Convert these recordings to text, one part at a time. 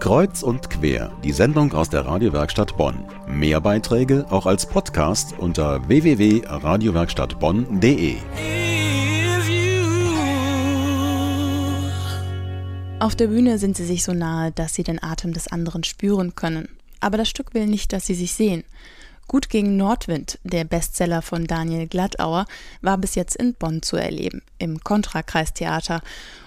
Kreuz und quer, die Sendung aus der Radiowerkstatt Bonn. Mehr Beiträge auch als Podcast unter www.radiowerkstattbonn.de. Auf der Bühne sind sie sich so nahe, dass sie den Atem des anderen spüren können. Aber das Stück will nicht, dass sie sich sehen. Gut gegen Nordwind, der Bestseller von Daniel Glattauer, war bis jetzt in Bonn zu erleben, im Kontrakreistheater.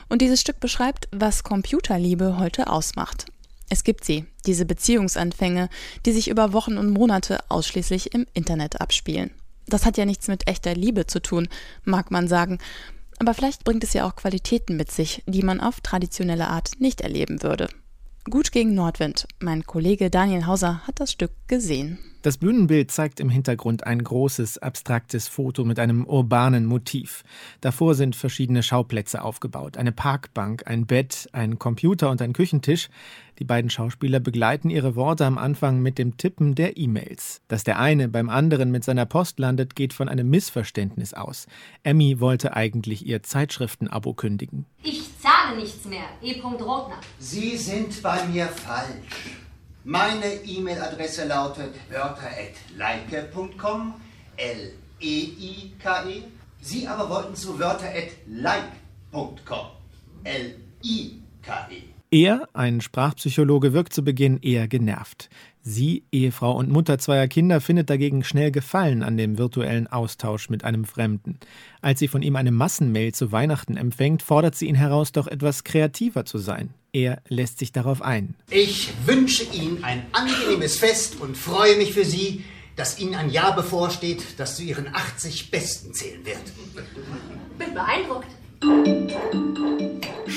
Und dieses Stück beschreibt, was Computerliebe heute ausmacht. Es gibt sie, diese Beziehungsanfänge, die sich über Wochen und Monate ausschließlich im Internet abspielen. Das hat ja nichts mit echter Liebe zu tun, mag man sagen. Aber vielleicht bringt es ja auch Qualitäten mit sich, die man auf traditionelle Art nicht erleben würde. Gut gegen Nordwind. Mein Kollege Daniel Hauser hat das Stück gesehen. Das Bühnenbild zeigt im Hintergrund ein großes, abstraktes Foto mit einem urbanen Motiv. Davor sind verschiedene Schauplätze aufgebaut. Eine Parkbank, ein Bett, ein Computer und ein Küchentisch. Die beiden Schauspieler begleiten ihre Worte am Anfang mit dem Tippen der E-Mails. Dass der eine beim anderen mit seiner Post landet, geht von einem Missverständnis aus. Emmy wollte eigentlich ihr Zeitschriftenabo kündigen. Ich zahle nichts mehr. E. Rotner. Sie sind bei mir falsch. Meine E-Mail-Adresse lautet wörter.leike.com, L-E-I-K-E. -E. Sie aber wollten zu wörter.like.com, L-I-K-E. Er, ein Sprachpsychologe, wirkt zu Beginn eher genervt. Sie, Ehefrau und Mutter zweier Kinder, findet dagegen schnell Gefallen an dem virtuellen Austausch mit einem Fremden. Als sie von ihm eine Massenmail zu Weihnachten empfängt, fordert sie ihn heraus, doch etwas kreativer zu sein. Er lässt sich darauf ein. Ich wünsche Ihnen ein angenehmes Fest und freue mich für Sie, dass Ihnen ein Jahr bevorsteht, das zu Ihren 80 Besten zählen wird. Bin beeindruckt.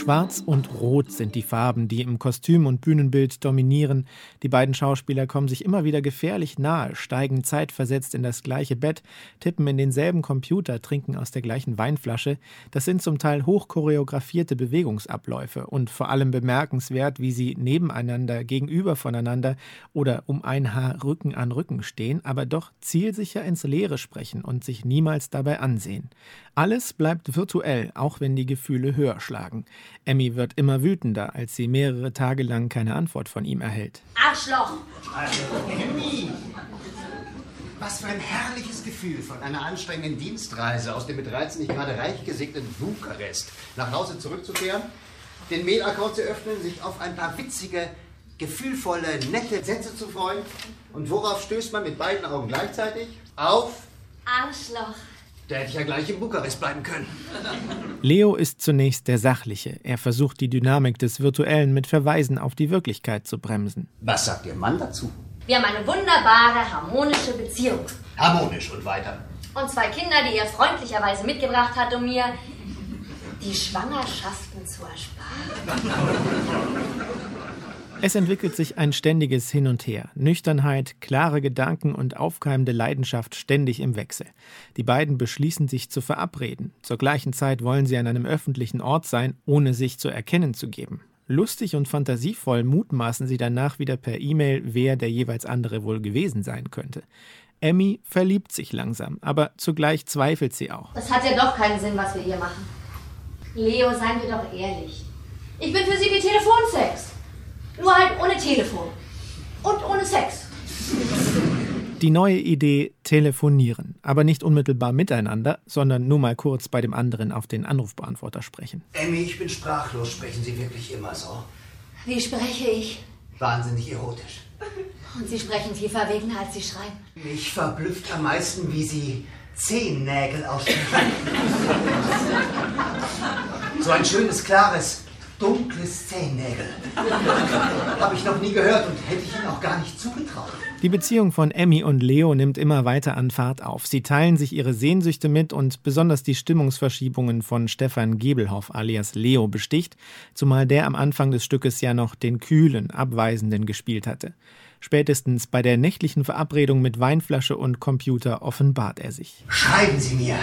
Schwarz und Rot sind die Farben, die im Kostüm und Bühnenbild dominieren. Die beiden Schauspieler kommen sich immer wieder gefährlich nahe, steigen zeitversetzt in das gleiche Bett, tippen in denselben Computer, trinken aus der gleichen Weinflasche. Das sind zum Teil hochchoreografierte Bewegungsabläufe und vor allem bemerkenswert, wie sie nebeneinander, gegenüber voneinander oder um ein Haar Rücken an Rücken stehen, aber doch zielsicher ins Leere sprechen und sich niemals dabei ansehen. Alles bleibt virtuell, auch wenn die Gefühle höher schlagen. Emmy wird immer wütender, als sie mehrere Tage lang keine Antwort von ihm erhält. Arschloch! Also, Emmy! Was für ein herrliches Gefühl von einer anstrengenden Dienstreise aus dem mit Reizen nicht gerade reich gesegneten Bukarest nach Hause zurückzukehren, den Mail-Account zu öffnen, sich auf ein paar witzige, gefühlvolle, nette Sätze zu freuen. Und worauf stößt man mit beiden Augen gleichzeitig? Auf Arschloch. Da hätte ich ja gleich in Bukarest bleiben können. Leo ist zunächst der Sachliche. Er versucht die Dynamik des Virtuellen mit Verweisen auf die Wirklichkeit zu bremsen. Was sagt Ihr Mann dazu? Wir haben eine wunderbare, harmonische Beziehung. Harmonisch und weiter. Und zwei Kinder, die er freundlicherweise mitgebracht hat, um mir die Schwangerschaften zu ersparen. Es entwickelt sich ein ständiges Hin und Her. Nüchternheit, klare Gedanken und aufkeimende Leidenschaft ständig im Wechsel. Die beiden beschließen sich zu verabreden. Zur gleichen Zeit wollen sie an einem öffentlichen Ort sein, ohne sich zu erkennen zu geben. Lustig und fantasievoll mutmaßen sie danach wieder per E-Mail, wer der jeweils andere wohl gewesen sein könnte. Emmy verliebt sich langsam, aber zugleich zweifelt sie auch. Das hat ja doch keinen Sinn, was wir hier machen. Leo, seien wir doch ehrlich. Ich bin für Sie wie Telefonsex. Nur halt ohne Telefon. Und ohne Sex. Die neue Idee telefonieren, aber nicht unmittelbar miteinander, sondern nur mal kurz bei dem anderen auf den Anrufbeantworter sprechen. Emmy, ich bin sprachlos. Sprechen Sie wirklich immer so? Wie spreche ich? Wahnsinnig erotisch. Und Sie sprechen viel verwegener, als Sie schreiben. Mich verblüfft am meisten, wie Sie Zehennägel aussprechen. so ein schönes, klares, dunkles Zehennägel. Habe ich noch nie gehört und hätte ich Ihnen auch gar nicht zugetraut. Die Beziehung von Emmy und Leo nimmt immer weiter an Fahrt auf. Sie teilen sich ihre Sehnsüchte mit und besonders die Stimmungsverschiebungen von Stefan Gebelhoff alias Leo besticht, zumal der am Anfang des Stückes ja noch den kühlen, abweisenden gespielt hatte. Spätestens bei der nächtlichen Verabredung mit Weinflasche und Computer offenbart er sich. Schreiben Sie mir.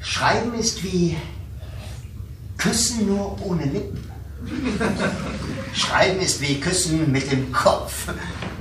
Schreiben ist wie Küssen nur ohne Lippen. Schreiben ist wie Küssen mit dem Kopf.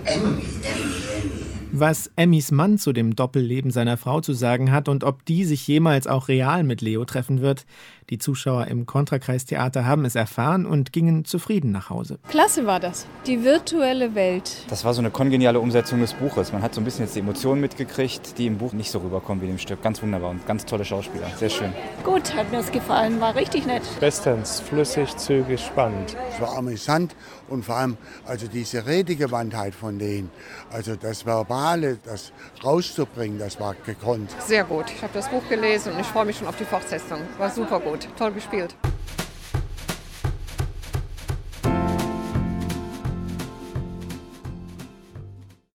Emmy, Emmy, Emmy. Was Emmys Mann zu dem Doppelleben seiner Frau zu sagen hat und ob die sich jemals auch real mit Leo treffen wird, Die Zuschauer im Kontrakreistheater haben es erfahren und gingen zufrieden nach Hause. Klasse war das. Die virtuelle Welt. Das war so eine kongeniale Umsetzung des Buches. Man hat so ein bisschen jetzt die Emotionen mitgekriegt, die im Buch nicht so rüberkommen wie im Stück. Ganz wunderbar und ganz tolle Schauspieler. Sehr schön. Gut, hat mir das gefallen. War richtig nett. Bestens, flüssig, zügig, spannend. Es war amüsant und vor allem also diese Redegewandtheit von denen, also das Verbale, das rauszubringen, das war gekonnt. Sehr gut. Ich habe das Buch gelesen und ich freue mich schon auf die Fortsetzung. War super gut. Toll gespielt.